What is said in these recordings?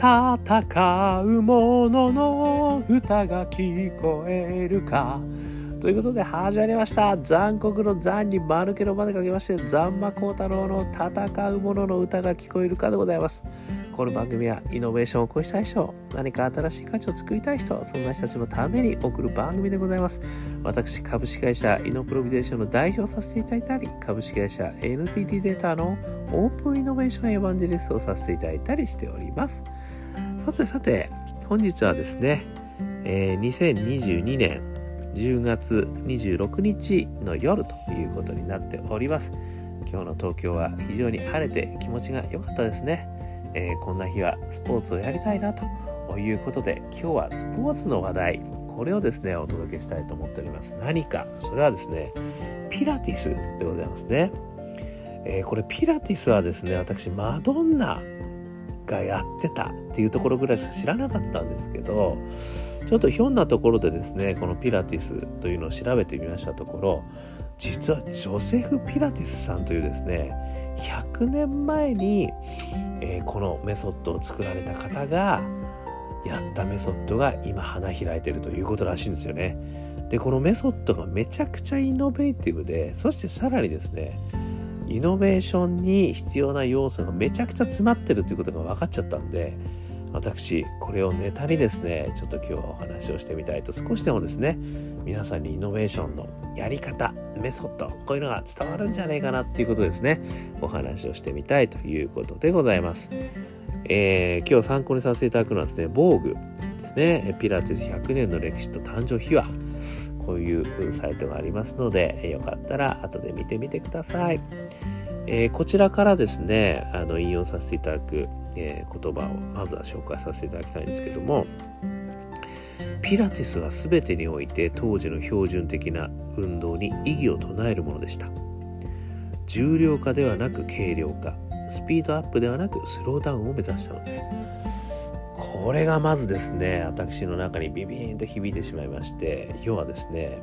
戦う者のの歌が聞こえるか。ということで始まりました。残酷の残に丸けのまでかけまして残魔高太郎の戦う者の歌が聞こえるかでございます。この番組はイノベーションを起こしたい人、何か新しい価値を作りたい人、そんな人たちのために送る番組でございます。私、株式会社イノプロビゼーションの代表させていただいたり、株式会社 NTT データのオープンイノベーションエヴァンジェリストをさせていただいたりしております。さてさて、本日はですね、えー、2022年10月26日の夜ということになっております。今日の東京は非常に晴れて気持ちが良かったですね。えー、こんな日はスポーツをやりたいなということで今日はスポーツの話題これをですねお届けしたいと思っております。何かそれはですねピラティスでございますね、えー、これピラティスはですね私マドンナがやってたっていうところぐらいしか知らなかったんですけどちょっとひょんなところでですねこのピラティスというのを調べてみましたところ実はジョセフ・ピラティスさんというですね100年前に、えー、このメソッドを作られた方がやったメソッドが今花開いてるということらしいんですよね。でこのメソッドがめちゃくちゃイノベーティブでそしてさらにですねイノベーションに必要な要素がめちゃくちゃ詰まってるということが分かっちゃったんで私これをネタにですねちょっと今日はお話をしてみたいと少しでもですね皆さんにイノベーションのやり方メソッドこういうのが伝わるんじゃないかなっていうことですね。お話をしてみたいということでございます、えー、今日参考にさせていただくのはですね防具ですね。ピラティス100年の歴史と誕生秘話。こういうサイトがありますのでよかったら後で見てみてください。えー、こちらからですねあの引用させていただくえー、言葉をまずは紹介させていただきたいんですけどもピラティスは全てにおいて当時の標準的な運動に異議を唱えるものでした。重量化ではなく軽量化。スピードアップではなくスローダウンを目指したのです。これがまずですね私の中にビビーンと響いてしまいまして要はですね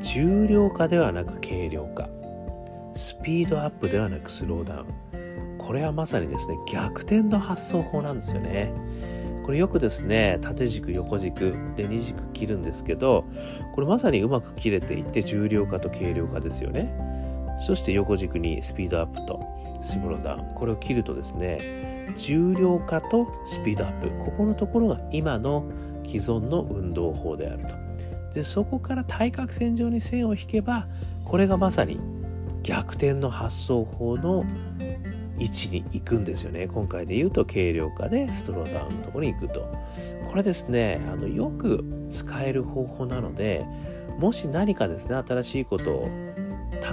重量化ではなく軽量化。スピードアップではなくスローダウン。これはまさにですね逆転の発想法なんですよね。これよくですね縦軸横軸で2軸切るんですけどこれまさにうまく切れていって重量化と軽量化ですよね。そして横軸にスピードアップとスローダウンこれを切るとですね重量化とスピードアップ。ここのところが今の既存の運動法であると。でそこから対角線上に線を引けばこれがまさに逆転の発想法の位置に行くんですよね。今回で言うと軽量化でストローダウンのところに行くと。これですね、あのよく使える方法なので、もし何かですね、新しいことを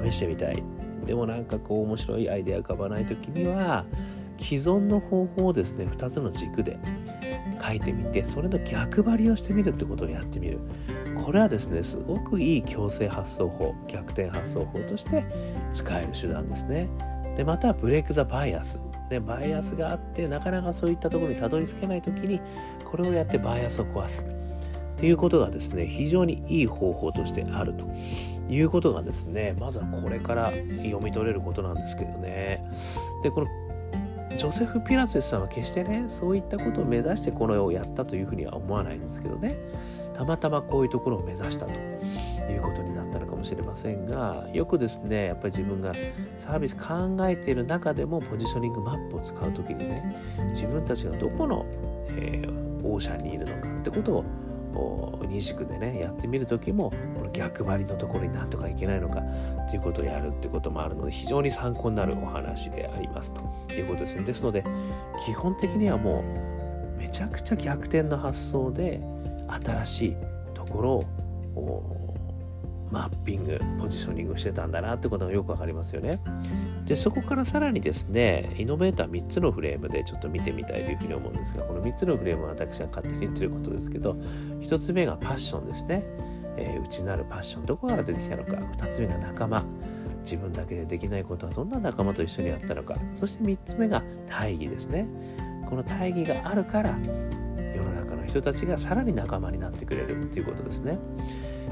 試してみたい。でもなんかこう面白いアイデア浮かばない時には、既存の方法をですね、2つの軸で書いてみて、それの逆張りをしてみるってことをやってみる。これはですね、すごくいい強制発想法、逆転発想法として使える手段ですね。でまたブレイク・ザ・バイアス。でバイアスがあってなかなかそういったところにたどり着けない時にこれをやってバイアスを壊す。っていうことがですね非常にいい方法としてあるということがですねまずはこれから読み取れることなんですけどね。でこのジョセフ・ピラツェスさんは決してねそういったことを目指してこの絵をやったというふうには思わないんですけどね。たまたまこういうところを目指したと。いうことになったのかもしれませんがよくですねやっぱり自分がサービス考えている中でもポジショニングマップを使う時にね自分たちがどこの、えー、オーシャンにいるのかってことを二軸でねやってみる時もこの逆張りのところになんとかいけないのかっていうことをやるってこともあるので非常に参考になるお話でありますと。いうことですね。ですので基本的にはもうめちゃくちゃ逆転の発想で新しいところをマッピングポジショニングしてたんだなってことがよくわかりますよね。でそこからさらにですねイノベーター3つのフレームでちょっと見てみたいというふうに思うんですがこの3つのフレームは私が勝手に言ってることですけど1つ目がパッションですね、えー、内なるパッションどこから出てきたのか。2つ目が仲間。自分だけでできないことはどんな仲間と一緒にやったのか。そして3つ目が大義ですね。この大義があるから人たちがさらに仲間になってくれるっていうことですね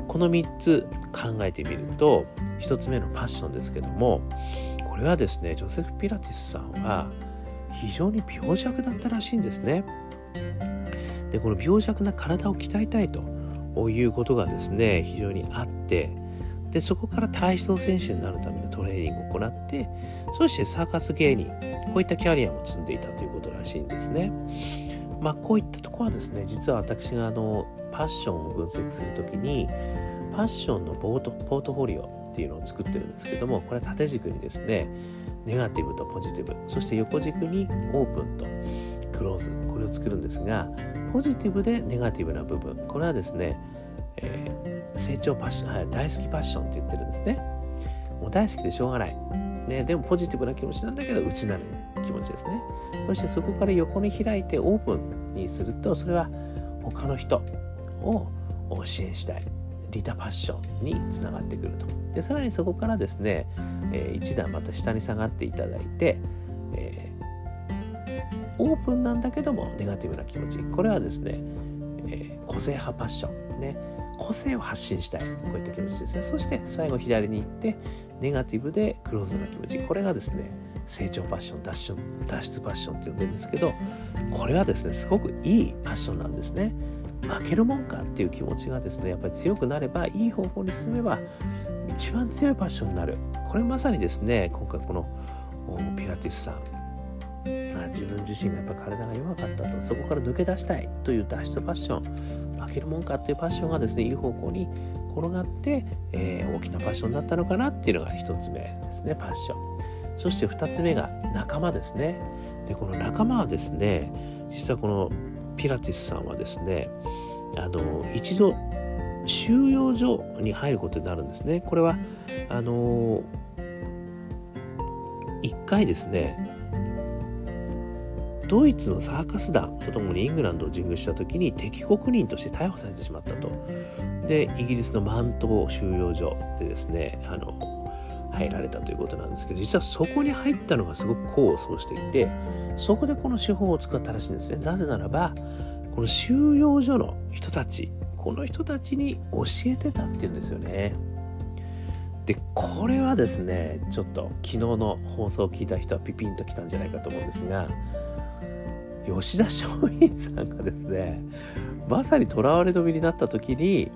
この3つ考えてみると1つ目のパッションですけどもこれはですねジョセフ・ピラティスさんは非常に病弱だったらしいんですね。でこの病弱な体を鍛えたいということがですね非常にあってでそこから体操選手になるためのトレーニングを行ってそしてサーカス芸人こういったキャリアも積んでいたということらしいんですね。まあこういったところはですね実は私があのパッションを分析するときにパッションのポートポートフォリオっていうのを作ってるんですけどもこれは縦軸にですねネガティブとポジティブそして横軸にオープンとクローズこれを作るんですがポジティブでネガティブな部分これはですね、えー、成長パッション、はい、大好きパッションって言ってるんですね。もう大好きでしょうがない、ね、でもポジティブな気持ちなんだけど内なる。気持ちですね。そしてそこから横に開いてオープンにするとそれは他の人を支援したい。リタパッションにつながってくると。でさらにそこからですね、えー、一段また下に下がっていただいて、えー、オープンなんだけどもネガティブな気持ち。これはですね、えー、個性派パッションね。個性を発信したい。こういった気持ちですね。そして最後左に行ってネガティブでクローズな気持ち。これがですね成長パッション脱出脱出パッションって呼んでるんですけどこれはですねすごくいいパッションなんですね。負けるもんかっていう気持ちがですねやっぱり強くなればいい方向に進めば一番強いパッションになる。これまさにですね今回このピラティスさん。自分自身がやっぱ体が弱かったとそこから抜け出したいという脱出パッション。負けるもんかっていうパッションがですねいい方向に転がって、えー、大きなパッションだったのかなっていうのが1つ目ですねパッション。そして2つ目が仲間ですね。でこの仲間はですね実はこのピラティスさんはですねあの一度収容所に入ることになるんですね。これはあの一回ですねドイツのサーカス団とともにイングランドを巡遇した時に敵国人として逮捕されてしまったと。でイギリスのマント収容所でですねあの入られたということなんですけど実はそこに入ったのがすごく功を奏していてそこでこの手法を使ったらしいんですね。なぜならばこの収容所の人たちこの人たちに教えてたっていうんですよね。でこれはですねちょっと昨日の放送を聞いた人はピピンときたんじゃないかと思うんですが吉田松陰さんがですねまさに囚われの身になった時に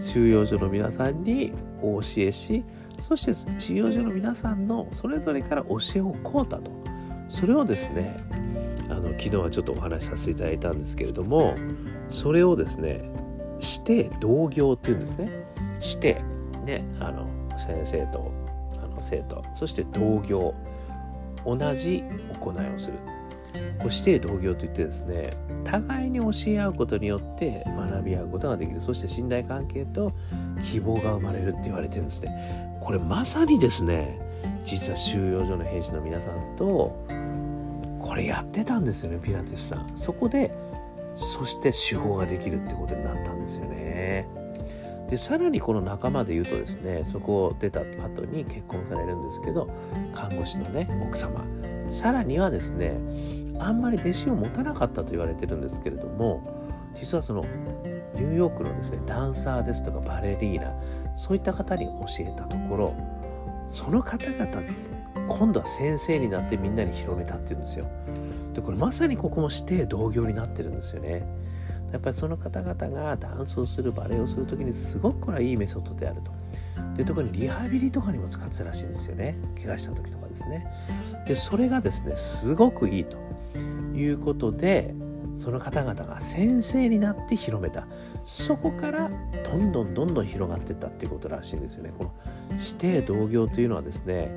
収容所の皆さんにお教えしそして収容所の皆さんのそれぞれから教えを請うたと。それをですねあの昨日はちょっとお話しさせていただいたんですけれどもそれをですねして同業っていうんですね。してねあの先生とあの生徒。そして同業。同じ行いをする。こうして同業といってですね互いに教え合うことによって学び合うことができる。そして信頼関係と希望が生まれるって言われてるんですね。これまさにですね実は収容所の兵士の皆さんとこれやってたんですよねピラティスさん。そこでそして手法ができるってことになったんですよね。でさらにこの仲間で言うとですねそこを出た後に結婚されるんですけど看護師のね奥様。さらにはですねあんまり弟子を持たなかったと言われてるんですけれども実はそのニューヨークのですねダンサーですとかバレリーナそういった方に教えたところその方々です。今度は先生になってみんなに広めたっていうんですよ。でこれまさにここもして同業になってるんですよね。やっぱりその方々がダンスをするバレエをする時にすごくこれはいいメソッドであると。で特にリハビリとかにも使ってたらしいんですよね。怪我した時とかですね。でそれがですねすごくいいということでその方々が先生になって広めた。そこからどんどんどんどん広がっていったっていうことらしいんですよね。この指定同業というのはですね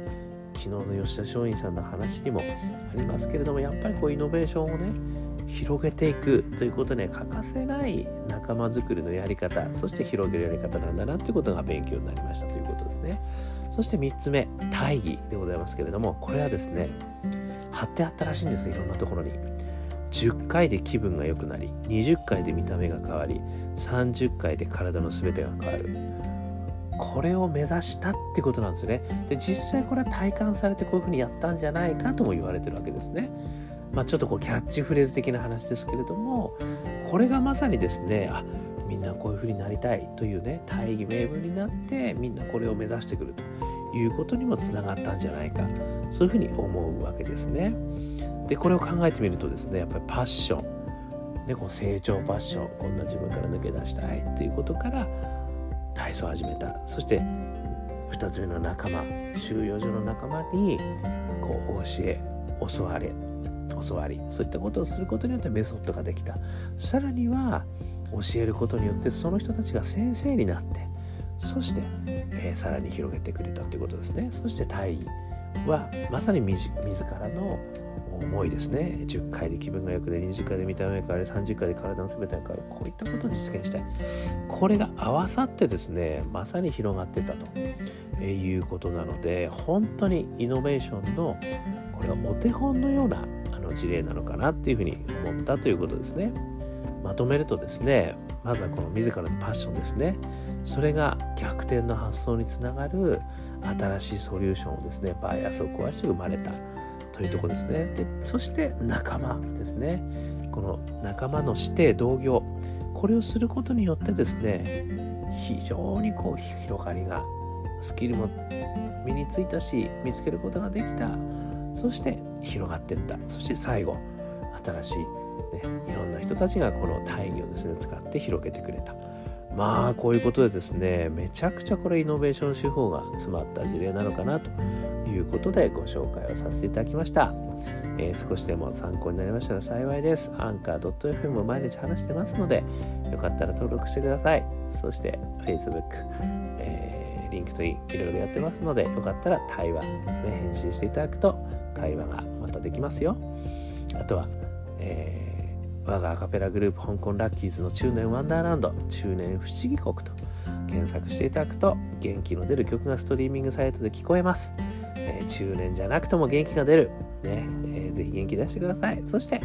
昨日の吉田松陰さんの話にもありますけれどもやっぱりこうイノベーションをね広げていくということには欠かせない仲間づくりのやり方そして広げるやり方なんだなっていうことが勉強になりましたということですね。そして3つ目大義でございますけれどもこれはですね貼ってあったらしいんですいろんなところに。10回で気分が良くなり20回で見た目が変わり30回で体の全てが変わる。これを目指したってことなんですね。で実際これは体感されてこういうふうにやったんじゃないかとも言われてるわけですね。まあちょっとこうキャッチフレーズ的な話ですけれどもこれがまさにですねあみんなこういうふうになりたいというね大義名分になってみんなこれを目指してくるということにもつながったんじゃないかそういうふうに思うわけですね。でこれを考えてみるとですねやっぱりパッション、ね、こう成長パッション。こんな自分から抜け出したいということから体操を始めた。そして2つ目の仲間収容所の仲間にこう教え教われ教わり。そういったことをすることによってメソッドができた。さらには教えることによってその人たちが先生になってそして、えー、さらに広げてくれたということですね。そして大義はまさに自らの思いですね。10回で気分が良くて20回で見た目が変わり30回で体の全てが変わる。こういったことを実現したい。これが合わさってですねまさに広がってたと。いうことなので本当にイノベーションのこれはお手本のようなあの事例なのかなっていうふうに思ったということですね。まとめるとですねまずはこの自らのパッションですね。それが逆転の発想につながる新しいソリューションをですねバイアスを壊して生まれた。というとこですね。でそして仲間ですね。この仲間の指定同業。これをすることによってですね非常にこう広がりがスキルも身についたし見つけることができた。そして広がっていった。そして最後新しい、ね、いろんな人たちがこの大義をですね使って広げてくれたまあこういうことでですねめちゃくちゃこれイノベーション手法が詰まった事例なのかなということでご紹介をさせていただきました。えー、少しでも参考になりましたら幸いです。 Anchor.fm も毎日話してますので、よかったら登録してください。そして Facebook、えー、 LinkedIn いろいろやってますので、よかったら対話、ね、返信していただくと会話がまたできますよ。あとは、えー、我がアカペラグループ香港ラッキーズの中年ワンダーランド中年不思議国と検索していただくと元気の出る曲がストリーミングサイトで聞こえます。えー、中年じゃなくても元気が出る。ね、えー、ぜひ元気出してください。そして、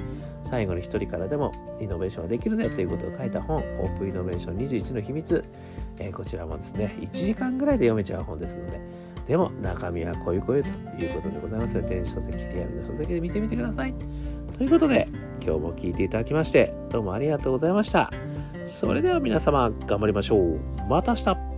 最後に一人からでもイノベーションができるぜということを書いた本、オープンイノベーション21の秘密。えー、こちらもですね、1時間ぐらいで読めちゃう本ですので、でも中身はこういうこういうということでございますので、電子書籍、リアルな書籍で見てみてください。ということで、今日も聞いていただきまして、どうもありがとうございました。それでは皆様、頑張りましょう。また明日